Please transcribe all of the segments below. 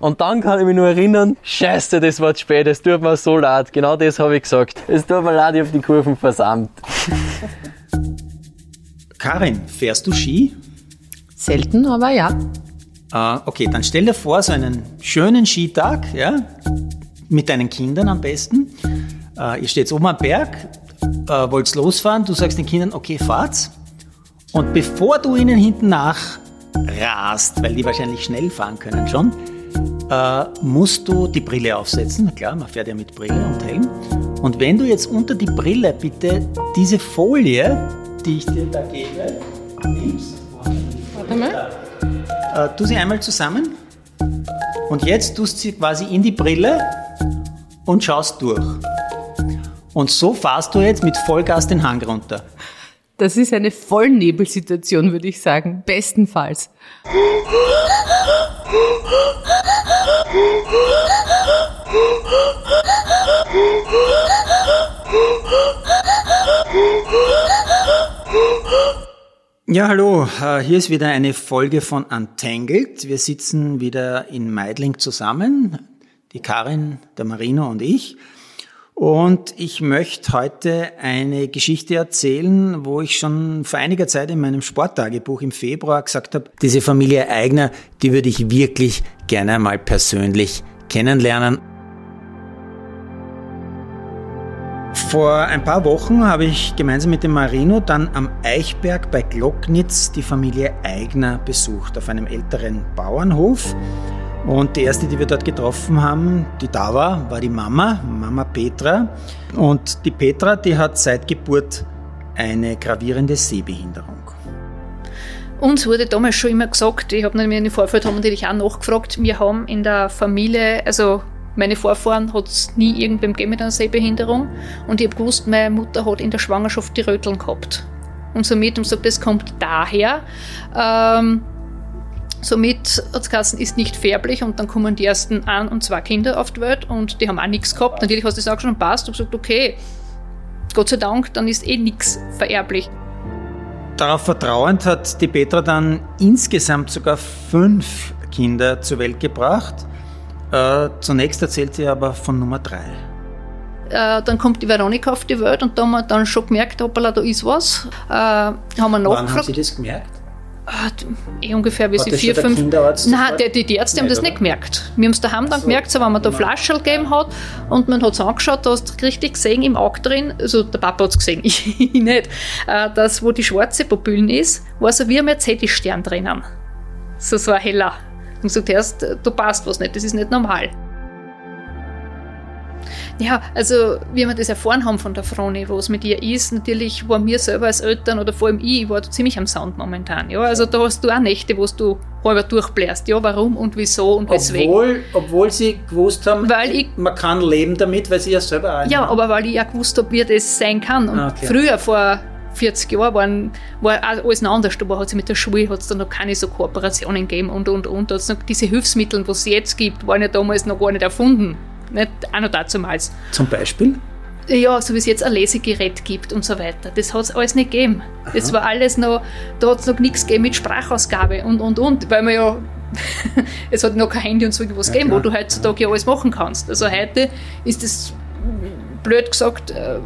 Und dann kann ich mich nur erinnern, scheiße, das war zu spät, es tut mir so leid. Genau das habe ich gesagt. Es tut mir leid, ich habe die Kurven versammelt. Karin, fährst du Ski? Selten, aber ja. Äh, okay, dann stell dir vor, so einen schönen Skitag, ja, mit deinen Kindern am besten. Äh, ihr steht oben am Berg, äh, wollt losfahren, du sagst den Kindern, okay, fahrt's. Und bevor du ihnen hinten nach rast, weil die wahrscheinlich schnell fahren können schon, äh, musst du die Brille aufsetzen. Klar, man fährt ja mit Brille und Helm. Und wenn du jetzt unter die Brille bitte diese Folie, die ich dir da gebe, nimmst, Warte mal. äh, tu sie einmal zusammen und jetzt tust du sie quasi in die Brille und schaust durch. Und so fahrst du jetzt mit Vollgas den Hang runter. Das ist eine Vollnebelsituation, würde ich sagen. Bestenfalls. Ja, hallo, äh, hier ist wieder eine Folge von Untangled. Wir sitzen wieder in Meidling zusammen, die Karin, der Marino und ich. Und ich möchte heute eine Geschichte erzählen, wo ich schon vor einiger Zeit in meinem Sporttagebuch im Februar gesagt habe, diese Familie Eigner, die würde ich wirklich gerne mal persönlich kennenlernen. Vor ein paar Wochen habe ich gemeinsam mit dem Marino dann am Eichberg bei Glocknitz die Familie Eigner besucht, auf einem älteren Bauernhof. Und die erste, die wir dort getroffen haben, die da war, war die Mama, Mama Petra. Und die Petra, die hat seit Geburt eine gravierende Sehbehinderung. Uns wurde damals schon immer gesagt, ich habe nämlich in den Vorfeld haben natürlich auch nachgefragt, wir haben in der Familie, also meine Vorfahren hat es nie irgendwem gegeben mit einer Sehbehinderung und ich habe gewusst, meine Mutter hat in der Schwangerschaft die Röteln gehabt. Und somit haben sie gesagt, das kommt daher. Ähm, somit hat es geheißen, ist nicht färblich und dann kommen die ersten ein und zwei Kinder auf die Welt und die haben auch nichts gehabt. Natürlich hast du das auch schon passt und gesagt, okay, Gott sei Dank, dann ist eh nichts vererblich. Darauf vertrauend hat die Petra dann insgesamt sogar fünf Kinder zur Welt gebracht. Äh, zunächst erzählt sie aber von Nummer drei. Äh, dann kommt die Veronika auf die Welt und da haben wir dann schon gemerkt, hoppala, da ist was. Äh, haben wir Wann haben nachgefragt. Sie das gemerkt? Ah, eh ungefähr wie sie das vier, der fünf. Nein, sofort? die, die, Ärzte haben Nicht, das nicht oder? gemerkt. Wir haben es daheim dann so. gemerkt, so, wenn man da. Flaschel gegeben hat und man hat es angeschaut, da hast du richtig gesehen im Auge drin, also der Papa hat es gesehen, ich nicht, äh, dass wo die schwarze Pupillen ist, war so wie ein Mercedes-Stern drinnen. So, so ein heller. Und gesagt, erst, da passt was nicht, das ist nicht normal. Ja, also wie wir das erfahren haben von der Froni, was mit ihr ist, natürlich waren wir selber als Eltern oder vor allem ich, ich war ziemlich am Sound momentan. Ja, also da hast du auch Nächte, wo du halber durchbläst. Ja, warum und wieso und weswegen. Obwohl, obwohl sie gewusst haben, Weil ich- man kann leben damit, weil sie ja selber auch Ja, aber weil ich ja gewusst habe, wie das sein kann. Und Ah, okay. früher, vor 40 Jahren, waren, war alles noch anders. Da war- hat es mit der Schule hat's dann noch keine so Kooperationen gegeben und, und, und. Hat's noch diese Hilfsmittel, was es jetzt gibt, waren ja damals noch gar nicht erfunden. Nicht, auch noch dazumals. Zum Beispiel? Ja, so wie es jetzt ein Lesegerät gibt und so weiter. Das hat es alles nicht gegeben. Das war alles noch, da hat es noch nichts gegeben mit Sprachausgabe und, und, und. Weil man ja, es hat noch kein Handy und so was Ja, gegeben, wo klar. du heutzutage ja alles machen kannst. Also heute ist das, blöd gesagt, äh,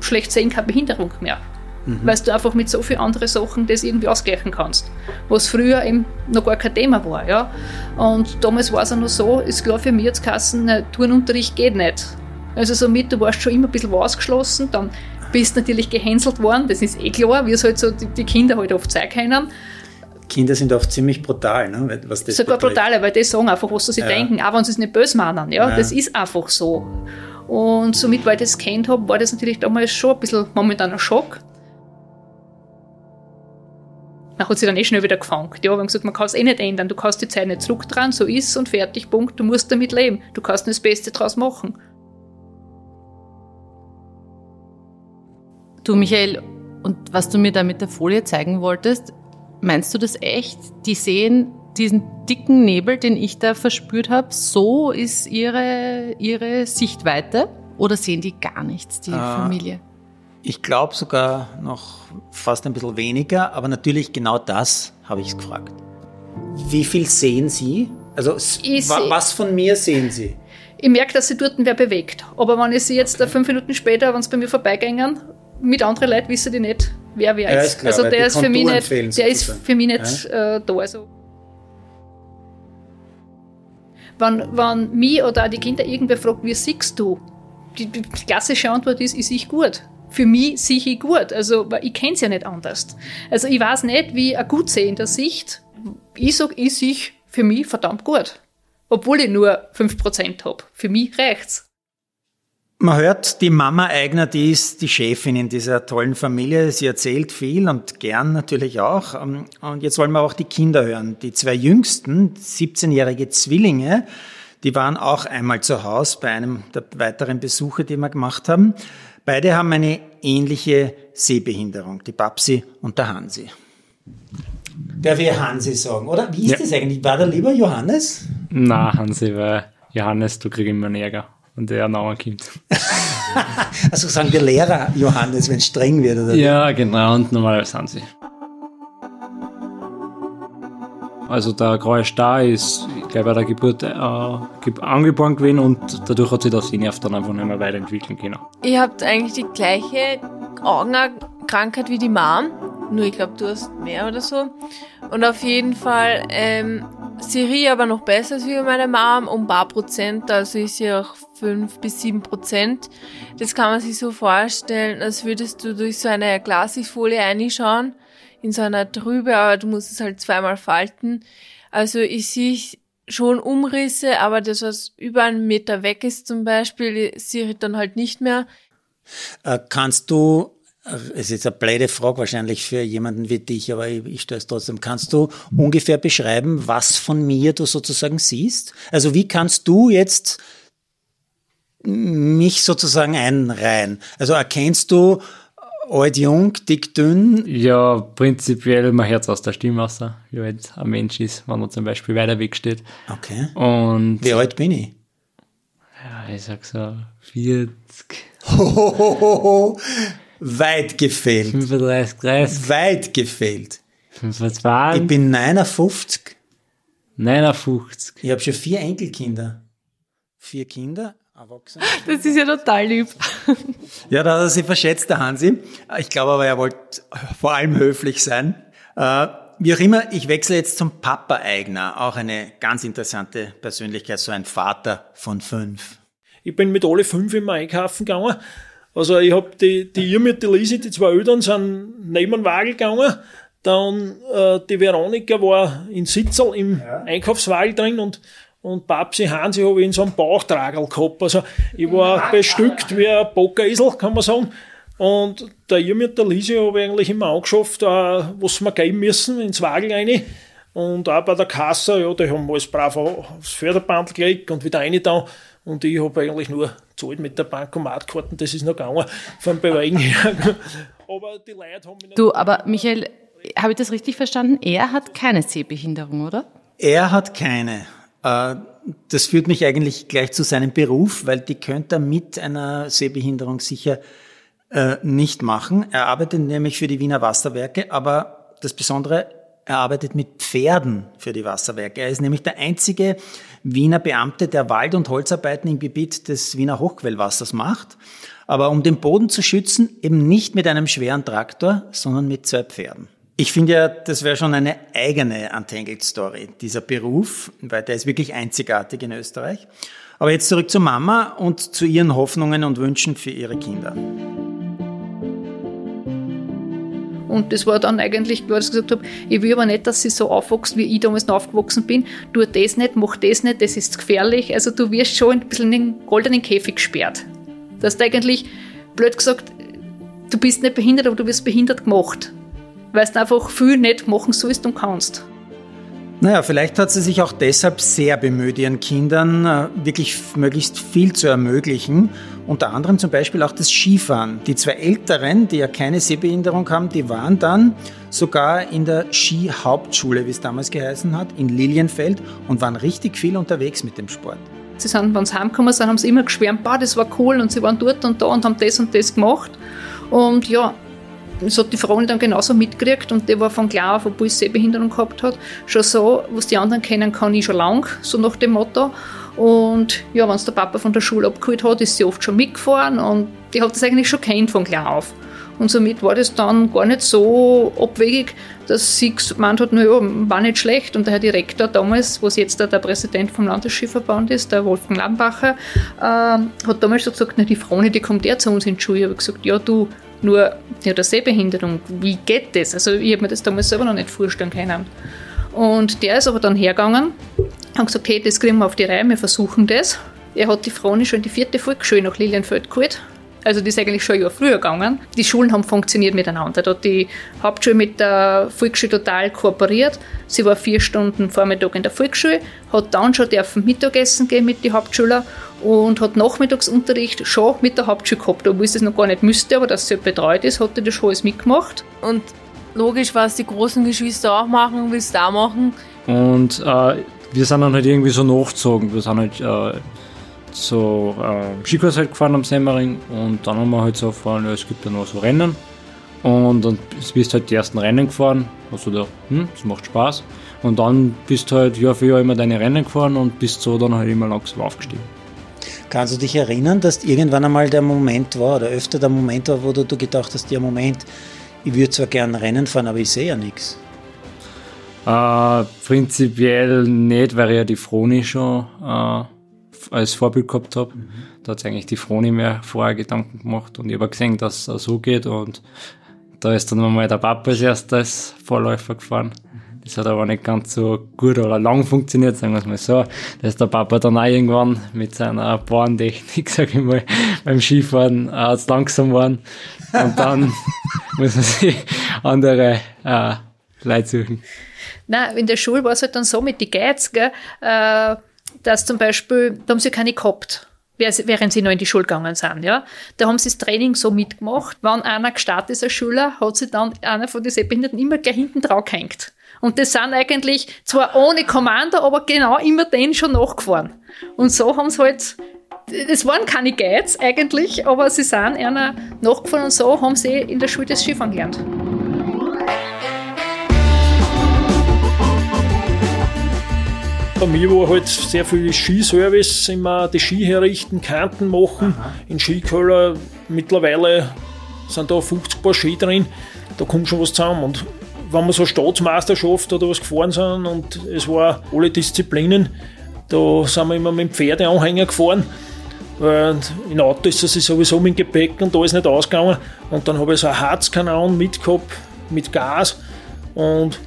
schlecht sehen keine Behinderung mehr. Weil du einfach mit so vielen anderen Sachen das irgendwie ausgleichen kannst. Was früher eben noch gar kein Thema war. Ja? Und damals war es auch noch so, ist klar für mich jetzt Kassen, Turnunterricht geht nicht. Also somit, du warst schon immer ein bisschen ausgeschlossen, dann bist natürlich gehänselt worden, das ist eh klar, wie es halt so die, die Kinder halt oft sein können. Kinder sind oft ziemlich brutal, ne, was das Sogar betrifft. brutaler, weil die sagen einfach, was sie Ja. denken, auch wenn sie es nicht böse meinen. Ja? Ja. Das ist einfach so. Und somit, weil ich das kennt habe, war das natürlich damals schon ein bisschen momentan ein Schock. Man hat sich dann eh schnell wieder gefangen. Ja, wir haben gesagt, man kann es eh nicht ändern. Du kannst die Zeit nicht zurückdrehen, so ist und fertig, Punkt. Du musst damit leben. Du kannst nur das Beste draus machen. Du, Michael, und was du mir da mit der Folie zeigen wolltest, meinst du das echt? Die sehen diesen dicken Nebel, den ich da verspürt habe, so ist ihre, ihre Sichtweite? Oder sehen die gar nichts, die Ah. Familie? Ich glaube sogar noch fast ein bisschen weniger, aber natürlich genau das habe ich gefragt. Wie viel sehen Sie? Also wa was von mir sehen Sie? Ich merke, dass sie dort wer bewegt. Aber wenn ich sie jetzt äh, fünf Minuten später, wenn sie bei mir vorbeigängen, mit anderen Leuten wissen die nicht, wer wer Ja, ist. ist klar, also der ist für nicht, der ist für mich nicht äh, da. Also wenn, wenn mich oder auch die Kinder irgendwer fragt, wie siehst du? Die, die klassische Antwort ist, ich sehe gut. Für mich sehe ich gut. Also, ich kenne es ja nicht anders. Also, ich weiß nicht, wie ein gut sehender Sicht. Ich sage, ich sehe für mich verdammt gut. Obwohl ich nur 5% habe. Für mich reicht's. Man hört, die Mama Eigner, die ist die Chefin in dieser tollen Familie. Sie erzählt viel und gern natürlich auch. Und jetzt wollen wir auch die Kinder hören. Die zwei jüngsten, 17-jährige Zwillinge, die waren auch einmal zu Hause bei einem der weiteren Besuche, die wir gemacht haben. Beide haben eine ähnliche Sehbehinderung, die Babsi und der Hansi. Darf ich Hansi sagen, oder? Wie ist Ja. das eigentlich? War der lieber Johannes? Na, Hansi, weil Johannes, du kriegst immer einen Ärger. Und der Name kommt. Also sagen der Lehrer Johannes, wenn es streng wird, oder? Ja, genau, und normalerweise Hansi. Also der graue Star ist gleich bei der Geburt äh, ge- angeboren gewesen und dadurch hat sich der Sehnerv dann einfach nicht mehr weiterentwickeln können. Ihr habt eigentlich die gleiche Augenkrankheit wie die Mom, nur ich glaube, du hast mehr oder so. Und auf jeden Fall ähm, Siri aber noch besser als wie meine Mom, um ein paar Prozent, also ist sie auch fünf bis sieben Prozent. Das kann man sich so vorstellen, als würdest du durch so eine Glasigfolie reinschauen, in so einer Trübe, aber du musst es halt zweimal falten. Also ich sehe schon Umrisse, aber das, was über einen Meter weg ist zum Beispiel, sehe ich dann halt nicht mehr. Äh, kannst du, äh, es ist eine blöde Frage wahrscheinlich für jemanden wie dich, aber ich, ich stelle es trotzdem, kannst du ungefähr beschreiben, was von mir du sozusagen siehst? Also wie kannst du jetzt mich sozusagen einreihen? Also erkennst du alt, jung, dick, dünn? Ja, prinzipiell, man hört aus der Stimme raus, wie alt ein Mensch ist, wenn er zum Beispiel weiter weg steht. Okay. Und Wie alt bin ich? ja, ich sag so 40, Hohohoho, weit gefehlt. 35, 30, Weit gefehlt. 25, Ich bin 59. 59. Ich habe schon vier Enkelkinder. Vier Kinder, Erwachsene. Das ist ja total lieb. Ja, da hat er sich verschätzt, der Hansi. Ich glaube aber, er wollte vor allem höflich sein. Äh, Wie auch immer, ich wechsle jetzt zum Papa Eigner. Auch eine ganz interessante Persönlichkeit, so ein Vater von fünf. Ich bin mit alle fünf immer einkaufen gegangen. Also ich hab die, die ihr mit der Lisi, die zwei Eltern sind neben den Wagen gegangen. Dann äh, die Veronika war in Sitzel im Einkaufswagen drin und und Babsi Hansi habe ich in so einem Bauchtragel gehabt. Also ich war bestückt wie ein Bockerisel, kann man sagen. Und der ihr mit der Lisi habe ich eigentlich immer angeschafft, äh, was wir geben müssen, ins Wagen rein. Und auch bei der Kasse, ja, die haben alles brav aufs Förderband gelegt und wieder rein da. Und ich habe eigentlich nur gezahlt mit der Bankomatkarten, das ist noch gegangen, vom Bewegen her. Aber die Leute haben mich nicht Du, aber Michael, habe ich das richtig verstanden? Er hat keine Sehbehinderung, oder? Er hat keine. Äh, Das führt mich eigentlich gleich zu seinem Beruf, weil die könnte er mit einer Sehbehinderung sicher äh, nicht machen. Er arbeitet nämlich für die Wiener Wasserwerke, aber das Besondere, er arbeitet mit Pferden für die Wasserwerke. Er ist nämlich der einzige Wiener Beamte, der Wald- und Holzarbeiten im Gebiet des Wiener Hochquellwassers macht. Aber um den Boden zu schützen, eben nicht mit einem schweren Traktor, sondern mit zwei Pferden. Ich finde ja, das wäre schon eine eigene Untangled Story, dieser Beruf, weil der ist wirklich einzigartig in Österreich. Aber jetzt zurück zur Mama und zu ihren Hoffnungen und Wünschen für ihre Kinder. Und das war dann eigentlich dass ich gesagt habe, ich will aber nicht, dass sie so aufwächst, wie ich damals noch aufgewachsen bin. Tu das nicht, mach das nicht, das ist gefährlich. Also du wirst schon ein bisschen in den goldenen Käfig gesperrt. Dass du eigentlich, blöd gesagt, du bist nicht behindert, aber du wirst behindert gemacht. Weil du einfach viel nicht machen sollst und kannst. Naja, vielleicht hat sie sich auch deshalb sehr bemüht, ihren Kindern äh, wirklich möglichst viel zu ermöglichen. Unter anderem zum Beispiel auch das Skifahren. Die zwei Älteren, die ja keine Sehbehinderung haben, die waren dann sogar in der Skihauptschule, wie es damals geheißen hat, in Lilienfeld und waren richtig viel unterwegs mit dem Sport. Sie sind, wenn sie heimgekommen sind, haben sie immer geschwärmt, bah, das war cool und sie waren dort und da und haben das und das gemacht. Und ja, das hat die Frau dann genauso mitgekriegt und die war von klar auf, obwohl sie Sehbehinderung gehabt hat, schon so, was die anderen kennen, kann ich schon lang, so nach dem Motto. Und ja, wenn es der Papa von der Schule abgeholt hat, ist sie oft schon mitgefahren und die hat das eigentlich schon kennt von klar auf. Und somit war das dann gar nicht so abwegig, dass sie gemeint hat, naja, war nicht schlecht. Und der Herr Direktor damals, was jetzt der, Präsident vom Landesskiverband ist, der Wolfgang Lambacher, äh, hat damals so gesagt, na, die Frone, die kommt der zu uns in die Schule. Ich habe gesagt, ja, du, nur, hat eine Sehbehinderung, wie geht das? Also ich habe mir das damals selber noch nicht vorstellen können. Und der ist aber dann hergegangen und gesagt, okay, das kriegen wir auf die Reihe, wir versuchen das. Er hat die Frone schon in die vierte Volksschule nach Lilienfeld geholt also die ist eigentlich schon ein Jahr früher gegangen. Die Schulen haben funktioniert miteinander. Da hat die Hauptschule mit der Volksschule total kooperiert. Sie war vier Stunden Vormittag in der Volksschule, hat dann schon dürfen Mittagessen gehen mit den Hauptschülern und hat Nachmittagsunterricht schon mit der Hauptschule gehabt, obwohl es noch gar nicht müsste, aber dass sie betreut ist, hat die das schon alles mitgemacht. Und logisch, was die großen Geschwister auch machen, willst du auch machen. Und äh, wir sind dann halt irgendwie so nachgezogen. Wir sind halt äh, so äh, Skikurs halt gefahren am Semmering und dann haben wir halt so erfahren, ja, es gibt ja noch so Rennen. Und dann bist du halt die ersten Rennen gefahren, hast du gedacht, hm, das macht Spaß. Und dann bist du halt Jahr für Jahr immer deine Rennen gefahren und bist so dann halt immer langsam aufgestiegen. Kannst du dich erinnern, dass irgendwann einmal der Moment war oder öfter der Moment war, wo du, du gedacht hast, ja Moment, ich würde zwar gerne Rennen fahren, aber ich sehe ja nichts? Äh, prinzipiell nicht, weil ich ja die Froni schon äh, als Vorbild gehabt habe. Mhm. Da hat sich eigentlich die Froni mir vorher Gedanken gemacht und ich habe gesehen, dass es so geht und da ist dann mal der Papa als erstes Vorläufer gefahren. Das hat aber nicht ganz so gut oder lang funktioniert, sagen wir es mal so. Da ist der Papa dann auch irgendwann mit seiner Bahntechnik, sag ich mal, beim Skifahren äh, langsam geworden. Und dann muss man sich andere äh, Leute suchen. Nein, in der Schule war es halt dann so mit den Geiz, gell, äh, dass zum Beispiel, da haben sie keine gehabt während sie noch in die Schule gegangen sind. Ja. Da haben sie das Training so mitgemacht. Wenn einer gestartet ist als Schüler, hat sie dann einer von den Sehbehinderten immer gleich hinten drauf gehängt. Und das sind eigentlich zwar ohne Kommando, aber genau immer den schon nachgefahren. Und so haben sie halt, es waren keine Guides eigentlich, aber sie sind einer nachgefahren und so haben sie in der Schule das Skifahren gelernt. Bei mir war halt sehr viel Skiservice, immer die Ski herrichten, Kanten machen. Aha. In Skikeller mittlerweile sind da 50 Paar Ski drin, da kommt schon was zusammen. Und wenn wir so Staatsmeisterschaft oder was gefahren sind und es war alle Disziplinen, da sind wir immer mit dem Pferdeanhänger gefahren. Und in Auto ist es sowieso mit dem Gepäck und da ist nicht ausgegangen. Und dann habe ich so einen Harzkanal mitgehabt mit Gas und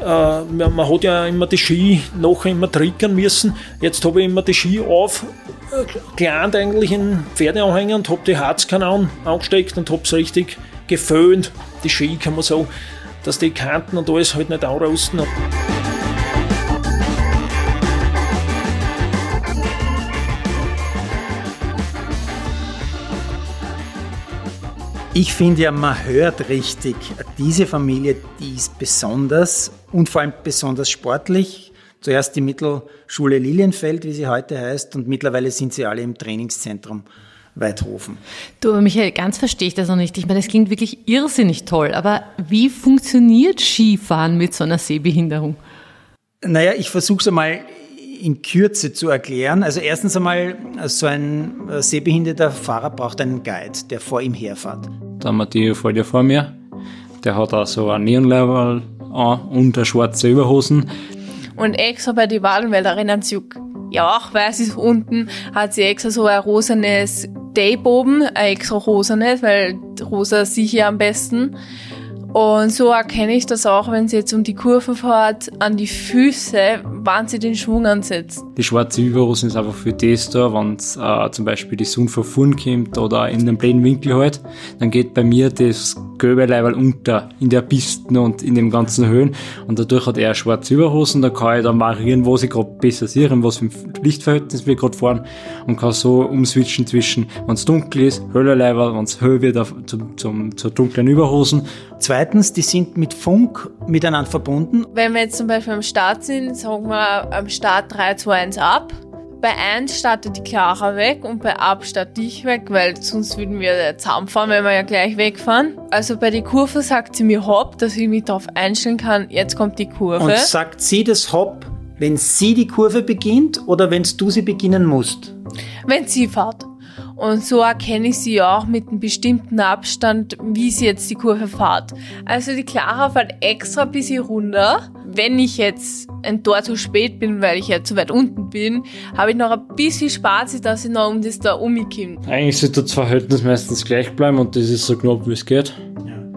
äh, man hat ja immer die Ski nachher immer triggern müssen. Jetzt habe ich immer die Ski auf, äh, eigentlich in Pferdeanhänger und habe die Harzkanalen angesteckt und habe es richtig geföhnt. Die Ski kann man so, dass die Kanten und alles halt nicht anrosten. Ich finde ja, man hört richtig, diese Familie, die ist besonders und vor allem besonders sportlich. Zuerst die Mittelschule Lilienfeld, wie sie heute heißt, und mittlerweile sind sie alle im Trainingszentrum Weidhofen. Du, Michael, ganz verstehe ich das noch nicht. Ich meine, das klingt wirklich irrsinnig toll, aber wie funktioniert Skifahren mit so einer Sehbehinderung? Naja, ich versuche es einmal in Kürze zu erklären. Also erstens einmal, so ein äh, sehbehinderter Fahrer braucht einen Guide, der vor ihm herfährt. Der Matteo fährt ja vor mir. Der hat auch so ein Neonlevel an und eine schwarze Überhosen. Und extra bei den Wadenwälderinnen sie ja auch weiß ist unten, hat sie extra so ein rosanes Tape oben, ein extra rosanes, weil rosa sicher am besten. Und so erkenne ich das auch, wenn sie jetzt um die Kurve fährt, an die Füße, wann sie den Schwung ansetzt. Die schwarze Überhosen ist einfach für das da, wenn äh, zum Beispiel die Sonne von vorn kommt oder in den blöden Winkel halt, dann geht bei mir das gelbe Leiberl unter in der Pisten und in den ganzen Höhen und dadurch hat er schwarze Überhosen, da kann ich dann variieren, wo ich gerade besser sehe, was für ein Lichtverhältnis wir gerade fahren und kann so umswitchen zwischen, wenn es dunkel ist, höher Leiberl, wenn es höher wird, auf, zum, zum, zur dunklen Überhosen. Zweitens, die sind mit Funk miteinander verbunden. Wenn wir jetzt zum Beispiel am Start sind, sagen wir am Start 3, 2, 1 ab. bei 1 startet die Clara weg und bei ab starte ich weg, weil sonst würden wir zusammenfahren, wenn wir ja gleich wegfahren. Also bei der Kurve sagt sie mir Hopp, dass ich mich darauf einstellen kann, jetzt kommt die Kurve. Und sagt sie das Hopp, wenn sie die Kurve beginnt oder wenn du sie beginnen musst? Wenn sie fährt. Und so erkenne ich sie auch mit einem bestimmten Abstand, wie sie jetzt die Kurve fährt. Also die Clara fährt extra ein bisschen runter. Wenn ich jetzt ein Tor zu spät bin, weil ich ja zu weit unten bin, habe ich noch ein bisschen Spaß, dass ich noch um das da umkomme. Eigentlich sollte das Verhältnis meistens gleich bleiben und das ist so knapp, wie es geht.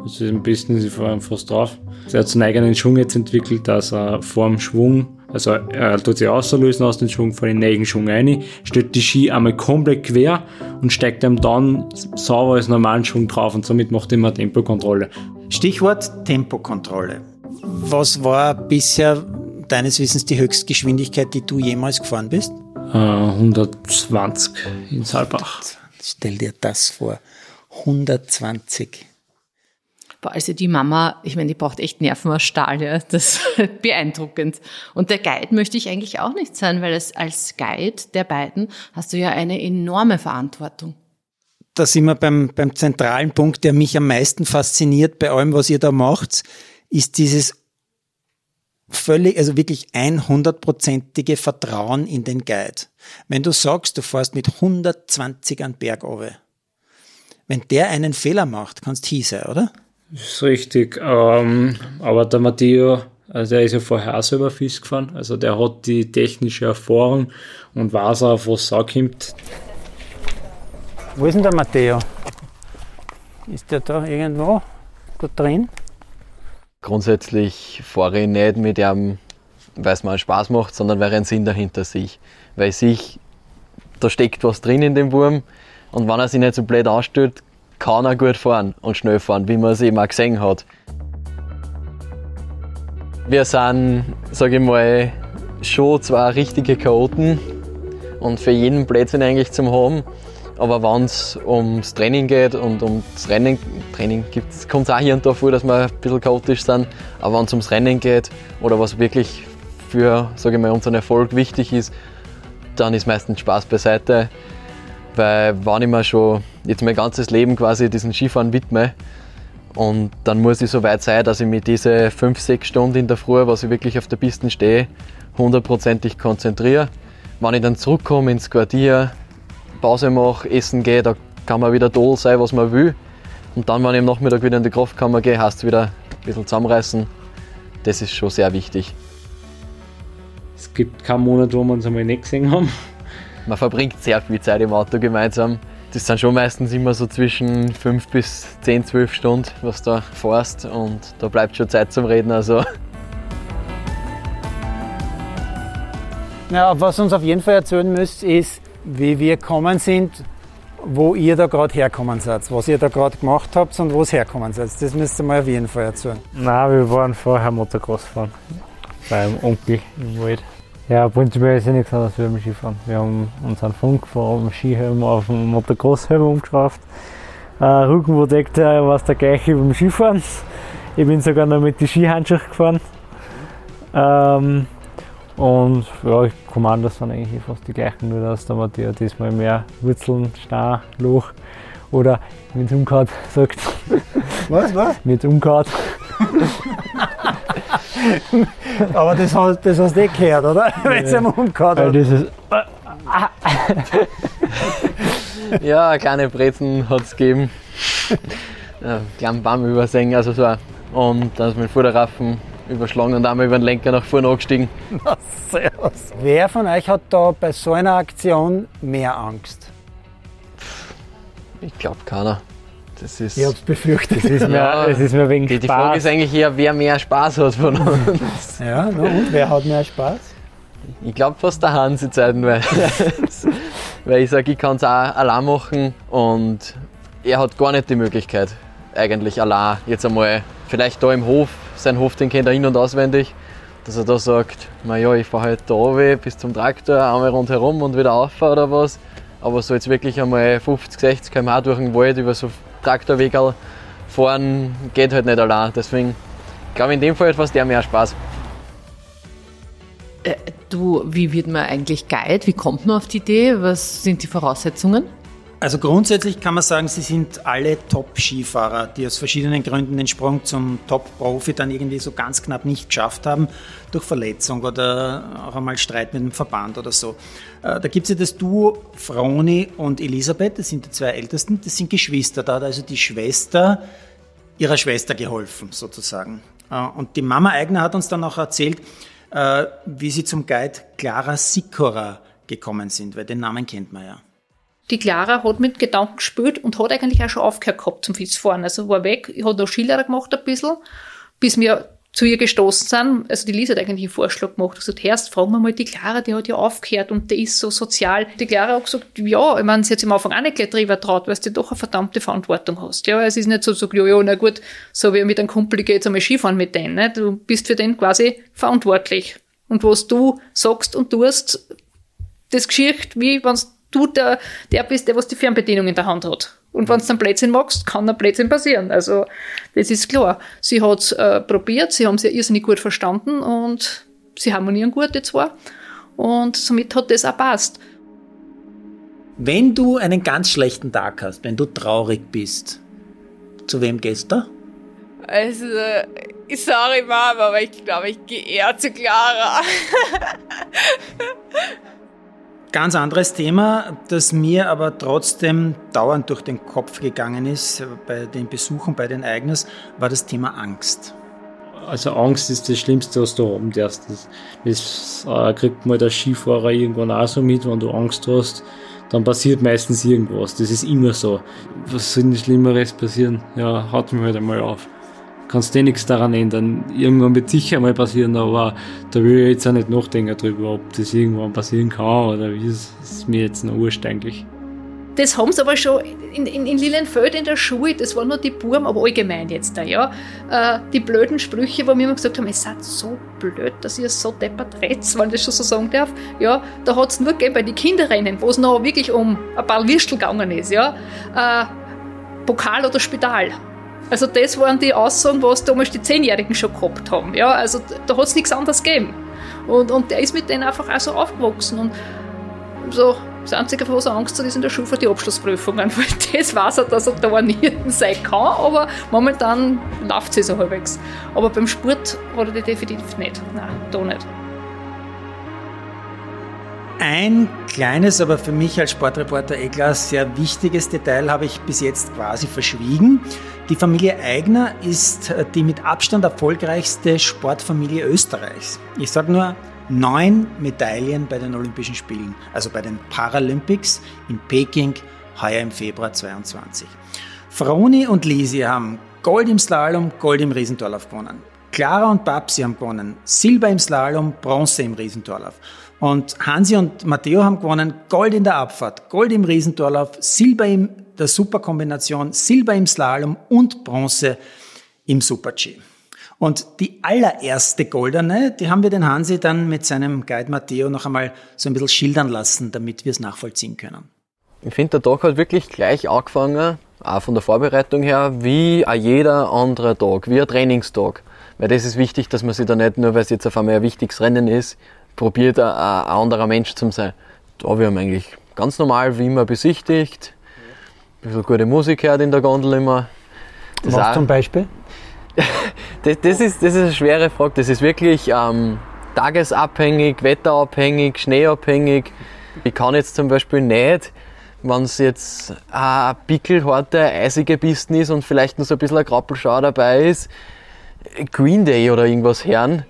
Also am besten, sie fahren fast drauf. Sie hat so einen eigenen Schwung jetzt entwickelt, dass er vor dem Schwung also er tut sich auslösen aus dem Schwung, von den nächsten Schwung rein, stellt die Ski einmal komplett quer und steigt ihm dann sauber als normalen Schwung drauf und somit macht er immer Tempokontrolle. Stichwort Tempokontrolle. Was war bisher deines Wissens die Höchstgeschwindigkeit, die du jemals gefahren bist? Äh, 120 in Saalbach. Stell dir das vor. 120. Also die Mama, ich meine, die braucht echt Nerven aus Stahl, ja. Das ist beeindruckend. Und der Guide möchte ich eigentlich auch nicht sein, weil es als Guide der beiden hast du ja eine enorme Verantwortung. Da sind wir beim, beim zentralen Punkt, der mich am meisten fasziniert bei allem, was ihr da macht, ist dieses völlig, also wirklich 100%ige Vertrauen in den Guide. Wenn du sagst, du fährst mit 120 an Berg runter, wenn der einen Fehler macht, kannst sein, oder? Das ist richtig. Ähm, aber der Matteo, also der ist ja vorher auch selber Fisch gefahren. Also der hat die technische Erfahrung und weiß auch, auf was es ankommt. Wo ist denn der Matteo? Ist der da irgendwo da drin? Grundsätzlich fahre ich nicht mit ihm, weil es mir Spaß macht, sondern weil er einen Sinn dahinter sich. Weil sich, da steckt was drin in dem Wurm und wenn er sich nicht so blöd anstellt, kann er gut fahren und schnell fahren, wie man es eben auch gesehen hat. Wir sind, sage ich mal, schon zwei richtige Chaoten und für jeden Blödsinn eigentlich zum haben. Aber wenn es ums Training geht und ums Rennen, Training kommt es auch hier und da vor, dass wir ein bisschen chaotisch sind. Aber wenn es ums Rennen geht oder was wirklich für sage ich mal, unseren Erfolg wichtig ist, dann ist meistens Spaß beiseite. Weil wenn ich mir schon jetzt mein ganzes Leben quasi diesen Skifahren widme und dann muss ich so weit sein, dass ich mich diese 5, 6 Stunden in der Früh, was ich wirklich auf der Piste stehe, hundertprozentig konzentriere. Wenn ich dann zurückkomme ins Quartier, Pause mache, essen gehe, da kann man wieder toll sein, was man will. Und dann, wenn ich am Nachmittag wieder in die Kraftkammer gehe, es wieder ein bisschen zusammenreißen. Das ist schon sehr wichtig. Es gibt keinen Monat, wo wir uns einmal nicht gesehen haben. Man verbringt sehr viel Zeit im Auto gemeinsam. Das sind schon meistens immer so zwischen 5 bis 10, 12 Stunden, was du da fährst. Und da bleibt schon Zeit zum Reden. Also. Ja, was uns auf jeden Fall erzählen müsst, ist, wie wir gekommen sind, wo ihr da gerade herkommen seid, was ihr da gerade gemacht habt und wo es herkommen seid. Das müsst ihr mal auf jeden Fall erzählen. Nein, wir waren vorher Motocross fahren. Beim Onkel im Wald. Ja, prinzipiell ist ja nichts anderes wie beim Skifahren. Wir haben unseren Funk vom Skihelm auf den Motocross-Helm umgeschraubt. Äh, Rücken war es der gleiche wie beim Skifahren. Ich bin sogar noch mit den Skihandschuhen gefahren. Ähm, und ja, die Kommandos sind eigentlich fast die gleichen, nur dass der Matthias diesmal mehr Wurzeln, Star, Loch oder mit umgehauen sagt. Was, was? Mit umgehauen. Aber das hast, das hast du eh gehört, oder? Wenn es umgehauen Weil hat. das ist, Ja, eine kleine Brezen hat es gegeben. Ja, kleinen Baum übersehen, also so. Und dann ist mein Vorderraffen überschlagen und einmal über den Lenker nach vorne angestiegen. Servus. Wer von euch hat da bei so einer Aktion mehr Angst? Ich glaube keiner. Das ist, Ich hab's befürchtet. es ist mir, Ja, es ist mir wegen die, die Frage Spaß. ist eigentlich eher, wer mehr Spaß hat von uns. Ja, no, und wer hat mehr Spaß? Ich glaube fast der Hans in Zeiten, weil, weil ich sage, ich kann es auch allein machen und er hat gar nicht die Möglichkeit, eigentlich allein jetzt einmal, vielleicht da im Hof, sein Hof, den kennt er in- und auswendig, dass er da sagt, naja, ich fahre halt da runter bis zum Traktor, einmal rundherum und wieder auf oder was. Aber so jetzt wirklich einmal 50, 60 km/h durch den Wald über so Traktorwege fahren, geht halt nicht allein. Deswegen glaube ich, in dem Fall fast der mehr Spaß. Äh, Du, wie wird man eigentlich Guide? Wie kommt man auf die Idee? Was sind die Voraussetzungen? Also grundsätzlich kann man sagen, sie sind alle Top-Skifahrer, die aus verschiedenen Gründen den Sprung zum Top-Profi dann irgendwie so ganz knapp nicht geschafft haben, durch Verletzung oder auch einmal Streit mit dem Verband oder so. Äh, da gibt es ja das Duo Froni und Elisabeth, das sind die zwei Ältesten, das sind Geschwister. Da hat also die Schwester ihrer Schwester geholfen, sozusagen. Äh, und die Mama Eigner hat uns dann auch erzählt, äh, wie sie zum Guide Clara Sikora gekommen sind, weil den Namen kennt man ja. Die Clara hat mit Gedanken gespielt und hat eigentlich auch schon aufgehört gehabt zum Fahren. Also war weg, ich hat noch Skilehrer gemacht ein bisschen, bis wir zu ihr gestoßen sind. Also die Lisa hat eigentlich einen Vorschlag gemacht. gesagt, Herst, fragen wir mal die Clara, die hat ja aufgehört und die ist so sozial. Die Clara hat gesagt, ja, ich meine, sie hat sich am Anfang auch nicht gleich drüber traut, weil du doch eine verdammte Verantwortung hast. Ja, es ist nicht so, so, ja, ja, na gut, so wie mit einem Kumpel, ich gehe jetzt einmal Skifahren mit denen. Ne? Du bist für den quasi verantwortlich. Und was du sagst und tust, das Geschichte, wie wenn du der, der bist, der was die Fernbedienung in der Hand hat. Und wenn du dann Blödsinn machst, kann ein Blödsinn passieren. Also, das ist klar. Sie hat es äh, probiert, sie haben sie irrsinnig gut verstanden und sie harmonieren gut, die zwei. Und somit hat das auch passt. Wenn du einen ganz schlechten Tag hast, wenn du traurig bist, zu wem gehst du? Also, sorry Mama, aber ich glaube, ich gehe eher zu Clara. Ganz anderes Thema, das mir aber trotzdem dauernd durch den Kopf gegangen ist bei den Besuchen bei den Eigners, war das Thema Angst. Also Angst ist das Schlimmste, was du haben darfst. Das, das äh, kriegt mal der Skifahrer irgendwann auch so mit, wenn du Angst hast, dann passiert meistens irgendwas. Das ist immer so. Was soll denn Schlimmeres passieren? Ja, haut mich halt einmal auf kannst du eh nichts daran ändern. Irgendwann wird sicher mal passieren, aber da will ich jetzt auch nicht nachdenken drüber, ob das irgendwann passieren kann oder wie. Das ist mir jetzt noch wurscht eigentlich. Das haben sie aber schon in, in, in Lilienfeld in der Schule, das waren nur die Buben, aber allgemein jetzt da, ja. Äh, die blöden Sprüche, wo wir immer gesagt haben, ihr seid so blöd, dass ihr so deppert redet, wenn ich das schon so sagen darf. Ja, da hat es nur gegeben bei den Kinderrennen, wo es noch wirklich um ein paar Würstel gegangen ist, ja. Äh, Pokal oder Spital. Also das waren die Aussagen, was damals die Zehnjährigen schon gehabt haben. Ja, also da hat es nichts anderes gegeben. Und, und der ist mit denen einfach auch so aufgewachsen. Und so, das Einzige, was er Angst hat, ist in der Schule für die Abschlussprüfungen. Weil das weiß er, dass er da nie sein kann, aber momentan läuft es so halbwegs. Aber beim Sport hat er die definitiv nicht. Nein, da nicht. Ein kleines, aber für mich als Sportreporter eh klar sehr wichtiges Detail habe ich bis jetzt quasi verschwiegen. Die Familie Eigner ist äh, die mit Abstand erfolgreichste Sportfamilie Österreichs. Ich sage nur neun Medaillen bei den Olympischen Spielen, also bei den Paralympics in Peking heuer im Februar 22. Froni und Lisi haben Gold im Slalom, Gold im Riesentorlauf gewonnen. Clara und Babsi haben gewonnen, Silber im Slalom, Bronze im Riesentorlauf. Und Hansi und Matteo haben gewonnen Gold in der Abfahrt, Gold im Riesentorlauf, Silber in der Superkombination, Silber im Slalom und Bronze im Super-G. Und die allererste goldene, die haben wir den Hansi dann mit seinem Guide Matteo noch einmal so ein bisschen schildern lassen, damit wir es nachvollziehen können. Ich finde, der Tag hat wirklich gleich angefangen, auch von der Vorbereitung her, wie ein jeder andere Tag, wie ein Trainingstag. Weil das ist wichtig, dass man sich da nicht, nur weil es jetzt auf einmal ein wichtiges Rennen ist, probiert, ein, anderer Mensch zu sein. Da wir haben eigentlich ganz normal, wie immer, besichtigt. Ein bisschen gute Musik hört in der Gondel immer. Das Was zum Beispiel? das, das, ist, das ist eine schwere Frage. Das ist wirklich ähm, tagesabhängig, wetterabhängig, schneeabhängig. Ich kann jetzt zum Beispiel nicht, wenn es jetzt eine pickelharte, eisige Pisten ist und vielleicht noch so ein bisschen ein Grappelschau dabei ist, Green Day oder irgendwas hören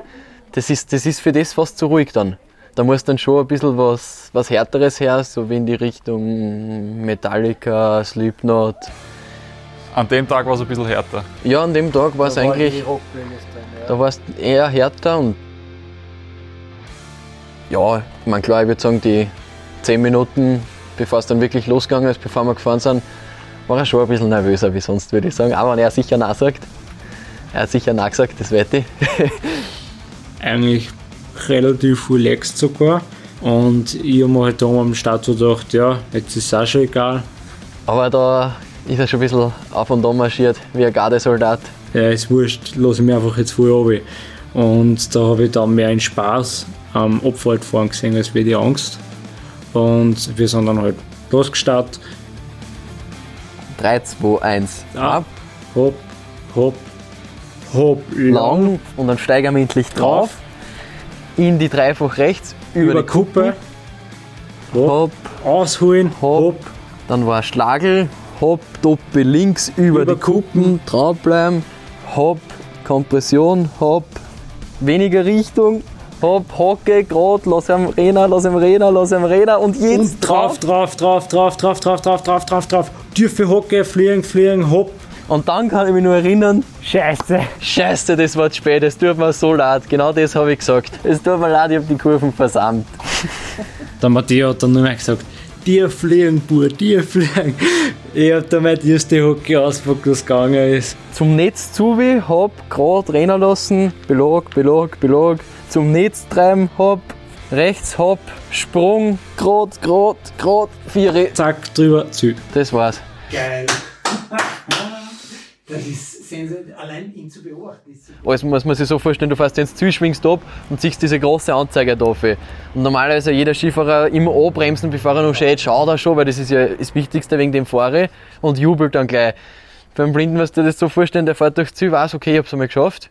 das ist, das ist für das fast zu ruhig dann. Da muss dann schon ein bisschen was, was Härteres her, so wie in die Richtung Metallica, Slipknot. An dem Tag war es ein bisschen härter? Ja, an dem Tag war es eigentlich. Drin, ja. Da war es eher härter und. Ja, ich meine, klar, ich würde sagen, die 10 Minuten, bevor es dann wirklich losgegangen ist, bevor wir gefahren sind, war er schon ein bisschen nervöser wie sonst, würde ich sagen. Aber wenn er sicher Nein sagt, er hat sicher Nein gesagt, das wette ich. eigentlich relativ relaxed sogar. Und ich habe mir halt da am Start gedacht, ja, jetzt ist es auch schon egal. Aber da ist er schon ein bisschen auf und an marschiert, wie ein Gardesoldat. Ja, ist wurscht, lasse ich mich einfach jetzt voll runter. Und da habe ich dann mehr einen Spaß am Abfahrt fahren gesehen, als wäre die Angst. Und wir sind dann halt losgestartet. 3, 2, 1. Ab, hopp, hopp, hopp, lang und dann steigen wir endlich drauf. In die dreifach rechts, über, über die Kuppe, hopp, Hopp, ausholen, hopp. hopp, Dann war Schlagel, hopp, Doppel links, über, Über die Kuppen, draufbleiben, hopp, Kompression, hopp, weniger Richtung, hopp, Hocke, grad, lass ihm Rena, lass ihm Rena, lass ihm Rena und jetzt und drauf, drauf, drauf, drauf, drauf, drauf, drauf, drauf, drauf, drauf, Tiefe Hocke, fliegen, fliegen, hopp. Und dann kann ich mich nur erinnern, Scheiße. Scheiße, das war zu spät, es tut mir so leid. Genau das habe ich gesagt. Es tut mir leid, ich habe die Kurven versammelt. Der Matteo hat dann nur mehr gesagt, dir fliegen, Bur, dir fliegen. Ich hab da meine erste Hocke ausgepackt, was gegangen ist. Zum Netz zu, hab, grad rennen lassen, belag, belag, belag. Zum Netz treiben, hab, rechts, hab, Sprung, grad, grad, grad, Viere. Zack, drüber, Ziel. Das war's. Geil. Das ist sensationell. Allein ihn zu beobachten ist super. Alles muss man sich so vorstellen, du fährst ins Ziel, schwingst ab und siehst diese große Anzeige dafür. Und normalerweise jeder Skifahrer immer anbremsen, bevor er noch steht, schaut er schon, weil das ist ja das Wichtigste wegen dem Fahrer und jubelt dann gleich. Beim Blinden musst du dir das so vorstellen, der fährt durchs Ziel, weiß, okay, ich hab's einmal geschafft.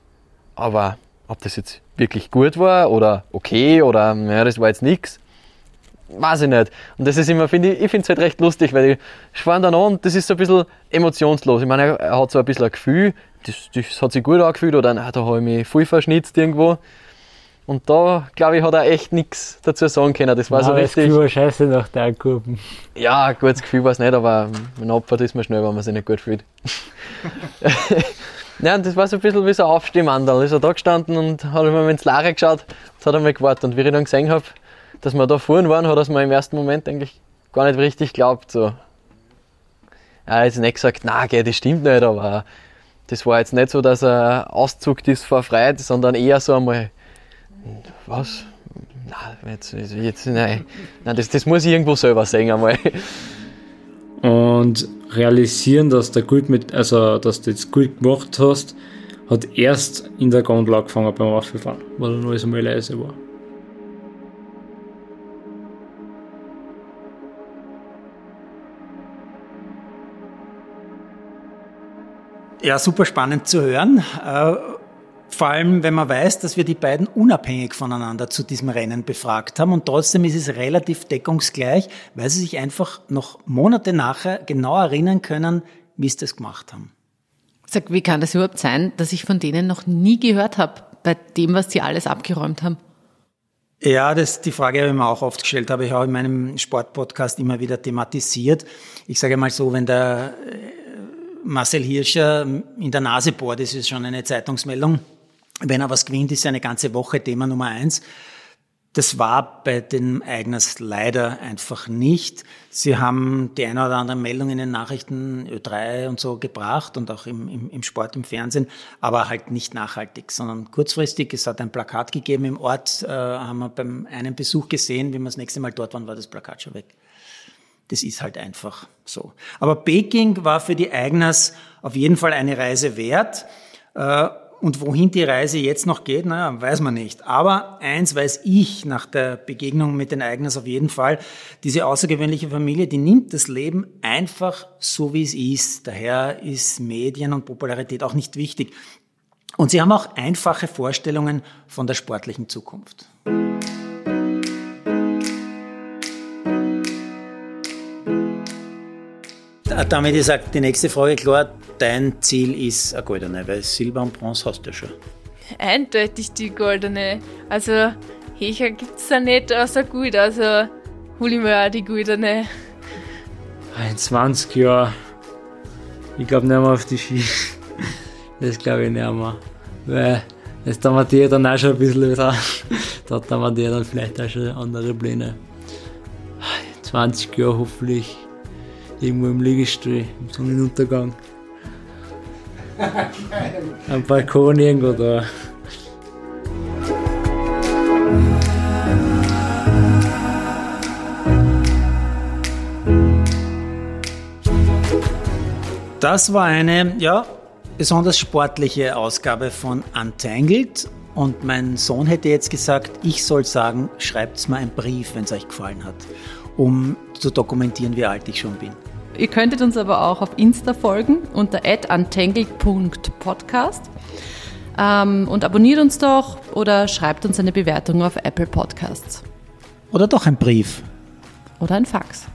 Aber ob das jetzt wirklich gut war oder okay oder naja, das war jetzt nix, weiß ich nicht. Und das ist immer, finde ich, ich finde es halt recht lustig, weil die fahren dann an und das ist so ein bisschen emotionslos. Ich meine, er- hat so ein bisschen ein Gefühl, das, das hat sich gut angefühlt oder na, da habe ich mich voll verschnitzt irgendwo. Und da, glaube ich, hat er echt nichts dazu sagen können. Das war so Nein, das richtig. Gefühl war scheiße nach der Kurven. Ja, ein gutes Gefühl war es nicht, aber ein Opfer ist man schnell, wenn man sich nicht gut fühlt. ja, und das war so ein bisschen wie so ein Aufstehmandel. Ist er da gestanden und hat immer ins Lager geschaut und hat einmal gewartet. Und wie ich dann gesehen habe, dass wir da vorne waren, hat er es mir im ersten Moment eigentlich gar nicht richtig geglaubt. So. Er hat jetzt nicht gesagt, na, gell, das stimmt nicht, aber das war jetzt nicht so, dass er auszuckt ist vor Freude, sondern eher so einmal, was? Nein, jetzt, jetzt nein. nein das, das muss ich irgendwo selber sehen einmal. Und realisieren, dass du gut mit, also dass du jetzt gut gemacht hast, hat erst in der Gondel angefangen beim Auffahren, weil dann alles einmal leise war. Ja, super spannend zu hören. Äh, Vor allem, wenn man weiß, dass wir die beiden unabhängig voneinander zu diesem Rennen befragt haben und trotzdem ist es relativ deckungsgleich, weil sie sich einfach noch Monate nachher genau erinnern können, wie sie das gemacht haben. Sag, wie kann das überhaupt sein, dass ich von denen noch nie gehört habe, bei dem, was sie alles abgeräumt haben? Ja, das die Frage habe ich mir auch oft gestellt, habe ich auch in meinem Sportpodcast immer wieder thematisiert. Ich sage mal so, wenn der Marcel Hirscher in der Nase bohrt, das ist schon eine Zeitungsmeldung. Wenn er was gewinnt, ist eine ganze Woche Thema Nummer eins. Das war bei den Eigners leider einfach nicht. Sie haben die eine oder andere Meldung in den Nachrichten Ö3 und so gebracht und auch im, im, im Sport, im Fernsehen, aber halt nicht nachhaltig, sondern kurzfristig. Es hat ein Plakat gegeben im Ort, äh, haben wir beim einen Besuch gesehen, wie wir das nächste Mal dort waren, war das Plakat schon weg. Das ist halt einfach so. Aber Peking war für die Eigners auf jeden Fall eine Reise wert. Äh, und wohin die Reise jetzt noch geht, naja, weiß man nicht. Aber eins weiß ich nach der Begegnung mit den Eigners auf jeden Fall. Diese außergewöhnliche Familie, die nimmt das Leben einfach so, wie es ist. Daher ist Medien und Popularität auch nicht wichtig. Und sie haben auch einfache Vorstellungen von der sportlichen Zukunft. Damit ist auch die nächste Frage klar. Dein Ziel ist eine goldene, weil Silber und Bronze hast du schon. Eindeutig die goldene. Also, Hecher gibt's da nicht außer gut, also hol ich mir auch die goldene. In 20 Jahren. Ich glaube nicht mehr auf die Ski. Das glaube ich nicht mehr. Weil das der Matthias dann auch schon ein bisschen wieder. Da hat der Matthias dann vielleicht auch schon andere Pläne. In 20 Jahre hoffentlich irgendwo im Liegestuhl, im Sonnenuntergang. Am Balkon irgendwo da. Das war eine, ja, besonders sportliche Ausgabe von Untangled. Und mein Sohn hätte jetzt gesagt, ich soll sagen, schreibt's mir einen Brief, wenn es euch gefallen hat, um zu dokumentieren, wie alt ich schon bin. Ihr könntet uns aber auch auf Insta folgen unter untangled.podcast ähm, und abonniert uns doch oder schreibt uns eine Bewertung auf Apple Podcasts Oder doch ein Brief. oder ein Fax.